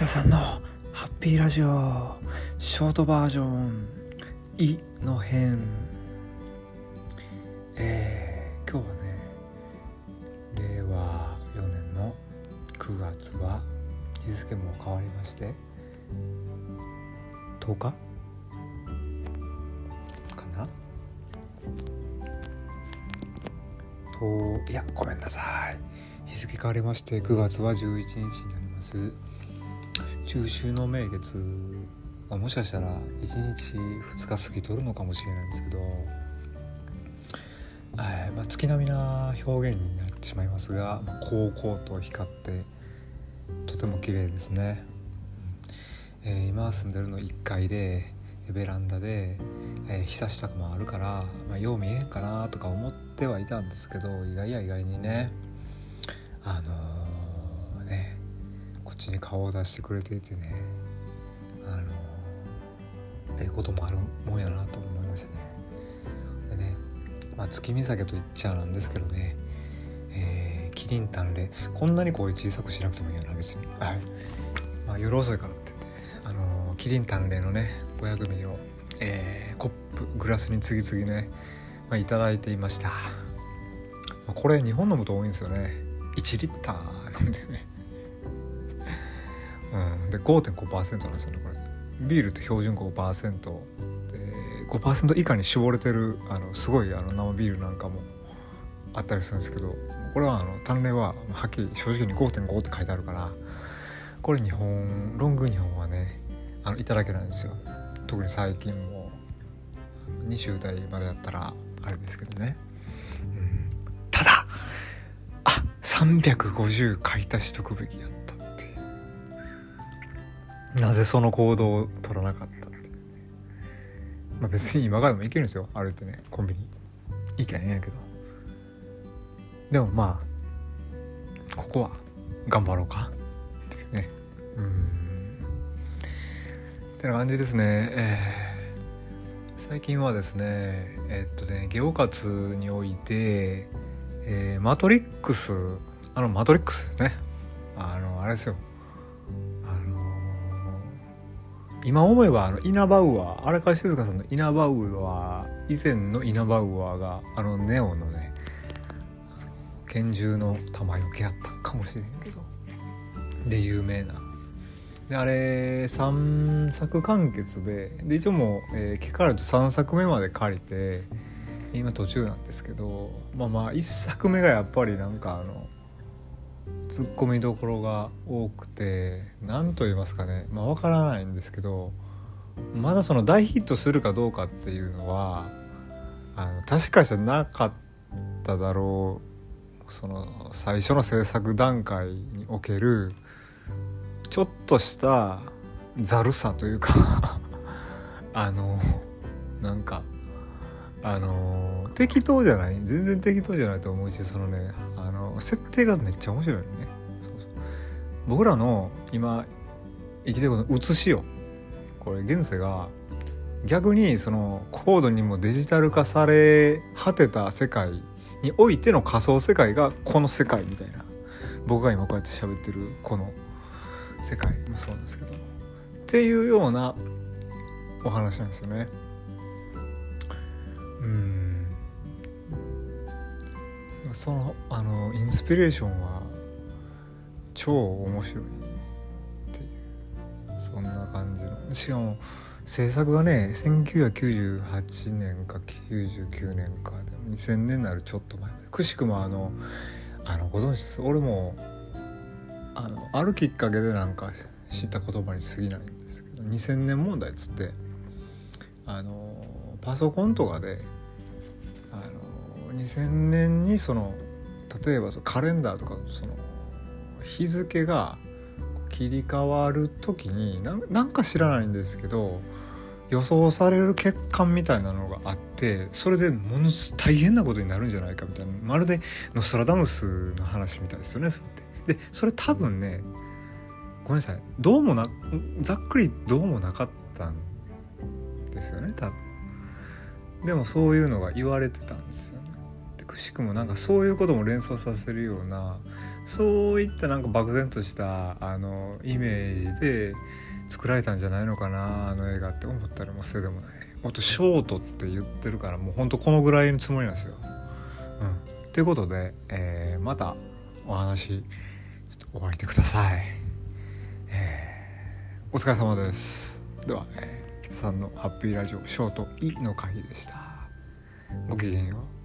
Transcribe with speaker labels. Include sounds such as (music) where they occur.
Speaker 1: 田さんのハッピーラジオショートバージョン「い」の編えー、今日はね令和4年の9月は日付も変わりまして10日？かな？といやごめんなさい。日付変わりまして9月は11日になります。中秋の名月もしかしたら1日2日過ぎとるのかもしれないんですけど、えまあ、月並みな表現になってしまいますが、まあ、こうこうと光ってとても綺麗ですね、えー、今住んでるの1階でベランダで、えー、日差しとかもあるから、まあ、よう見えんかなとか思ってはいたんですけど意外や意外にねあのちに顔を出してくれていてね。あのええこともあるもんやなと思いましたね。でね、まあ、月見酒と言っちゃなんですけどね。えー、キリンタンレこんなに声小さくしなくてもいいよな別に。はい。まあ夜遅いからって。あのキリンタンレのね500ミリを、えー、コップグラスに次々ね、まあ、いただいていました、まあ、これ日本飲むと多いんですよね。1リッター飲んでね。うん、で5.5%なんですよねこれ。ビールって標準5%で5%以下に絞れてるあのすごいあの生ビールなんかもあったりするんですけどこれはあの単麗ははっきり正直に5.5って書いてあるからこれ日本ロング日本はねあのいただけないんですよ。特に最近も20代までやったらあれですけどね、うん、ただあ350買い足しとくべきやった。なぜその行動を取らなかったっまあ別に今からでも行けるんですよ。歩いてね。コンビニ。行けへんやけど。でもまあここは頑張ろうか。っていうね。うん。ってな感じですね。えー、最近はですねえ、っとねゲオ活において、えー、マトリックス。あのマトリックスね。あのあれですよ。今思えばあのイナバウアー荒川静香さんのイナバウアー以前のイナバウアーがあのネオのね拳銃の弾よけやったかもしれんけど。で有名な。であれ3作完結でで一応もう、えー、ケカルト3作目まで借りて今途中なんですけどまあまあ1作目がやっぱりなんかあのツッコミどころが多くて何と言いますかねまあ分からないんですけどまだその大ヒットするかどうかっていうのはあの確かじゃなかっただろうその最初の制作段階におけるちょっとしたざるさというか (laughs) あのなんかあの適当じゃない？全然適当じゃないと思うしそのねあの設定がめっちゃ面白いね。そうそう。僕らの今生きてることの写しよ。これ現世が逆にその高度にもデジタル化され果てた世界においての仮想世界がこの世界みたいな。僕が今こうやって喋ってるこの世界もそうなんですけど。っていうようなお話なんですよね。うん。そのあのインスピレーションは超面白いっていうそんな感じの。しかも制作がね1998年か99年かでも2000年になるちょっと前。くしくもあのあのご存知です？俺もあのあるきっかけでなんか知った言葉に過ぎないんですけど2000年問題っつってあのパソコンとかであの2000年にその例えばカレンダーとかその日付が切り替わる時になんか知らないんですけど予想される欠陥みたいなのがあってそれでものす大変なことになるんじゃないかみたいなまるでノストラダムスの話みたいですよねそれって。でそれ多分ねごめんなさいどうもなざっくりどうもなかったんですよね多分。でもそういうのが言われてたんですよね。でくしくもなんかそういうことも連想させるようなそういったなんか漠然としたあのイメージで作られたんじゃないのかなあの映画って思ったりもするでもないもっとショートって言ってるからもうほんとこのぐらいのつもりなんですよ。うん、ということで、えー、またお話ちょっとお会いてください。えー、お疲れ様です。では、えー、さんのハッピーラジオショート「い」の回でした。ごきげんよう。